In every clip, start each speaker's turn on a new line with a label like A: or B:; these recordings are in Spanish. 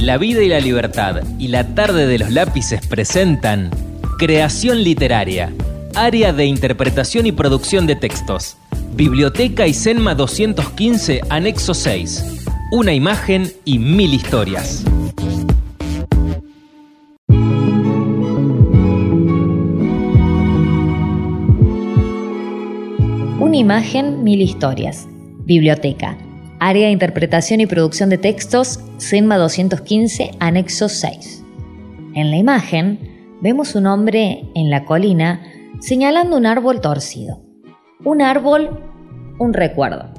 A: La vida y la libertad y la tarde de los lápices presentan Creación literaria, área de interpretación y producción de textos. Biblioteca y Senma 215, anexo 6. Una imagen y mil historias.
B: Una imagen, mil historias. Biblioteca. Área de interpretación y producción de textos, SENMA 215, anexo 6. En la imagen, vemos un hombre en la colina señalando un árbol torcido. Un árbol, un recuerdo.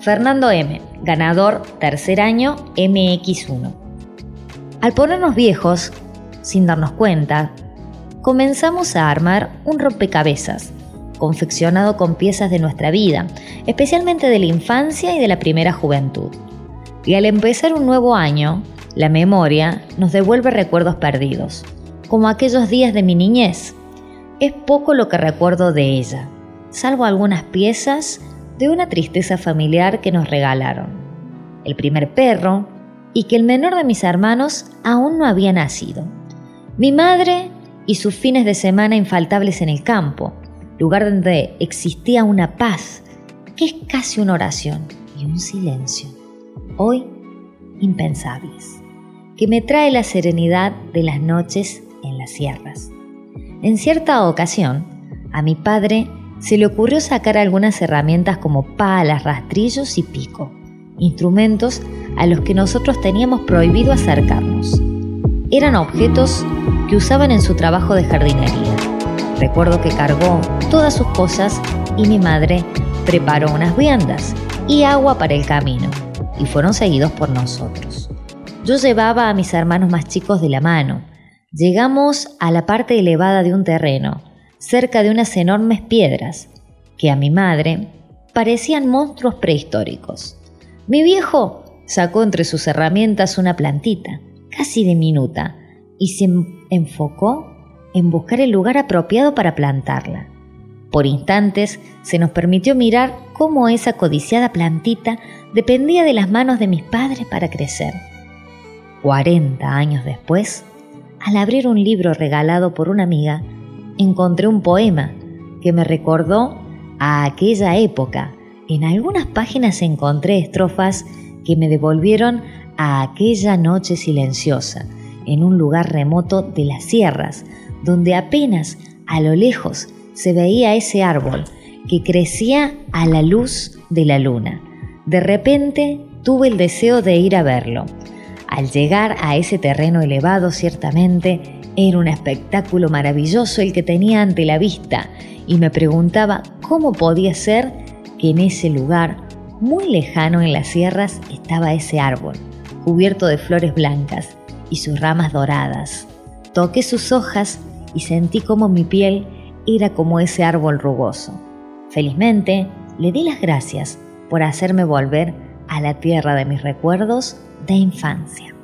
B: Fernando M., ganador tercer año MX1. Al ponernos viejos, sin darnos cuenta, comenzamos a armar un rompecabezas confeccionado con piezas de nuestra vida, especialmente de la infancia y de la primera juventud. Y al empezar un nuevo año, la memoria nos devuelve recuerdos perdidos, como aquellos días de mi niñez. Es poco lo que recuerdo de ella, salvo algunas piezas de una tristeza familiar que nos regalaron. El primer perro y que el menor de mis hermanos aún no había nacido. Mi madre y sus fines de semana infaltables en el campo, lugar donde existía una paz que es casi una oración y un silencio, hoy impensables, que me trae la serenidad de las noches en las sierras. En cierta ocasión, a mi padre se le ocurrió sacar algunas herramientas como palas, rastrillos y pico, instrumentos a los que nosotros teníamos prohibido acercarnos. Eran objetos que usaban en su trabajo de jardinería Recuerdo que cargó todas sus cosas y mi madre preparó unas viandas y agua para el camino, y fueron seguidos por nosotros. Yo llevaba a mis hermanos más chicos de la mano. Llegamos a la parte elevada de un terreno, cerca de unas enormes piedras, que a mi madre parecían monstruos prehistóricos. Mi viejo sacó entre sus herramientas una plantita, casi diminuta, y se enfocó en buscar el lugar apropiado para plantarla. Por instantes se nos permitió mirar cómo esa codiciada plantita dependía de las manos de mis padres para crecer. 40 años después, al abrir un libro regalado por una amiga, encontré un poema que me recordó a aquella época. En algunas páginas encontré estrofas que me devolvieron a aquella noche silenciosa, en un lugar remoto de las sierras, donde apenas a lo lejos se veía ese árbol que crecía a la luz de la luna. De repente tuve el deseo de ir a verlo. Al llegar a ese terreno elevado, ciertamente, era un espectáculo maravilloso el que tenía ante la vista y me preguntaba cómo podía ser que en ese lugar, muy lejano en las sierras, estaba ese árbol, cubierto de flores blancas y sus ramas doradas. Toqué sus hojas y sentí como mi piel era como ese árbol rugoso. Felizmente, le di las gracias por hacerme volver a la tierra de mis recuerdos de infancia.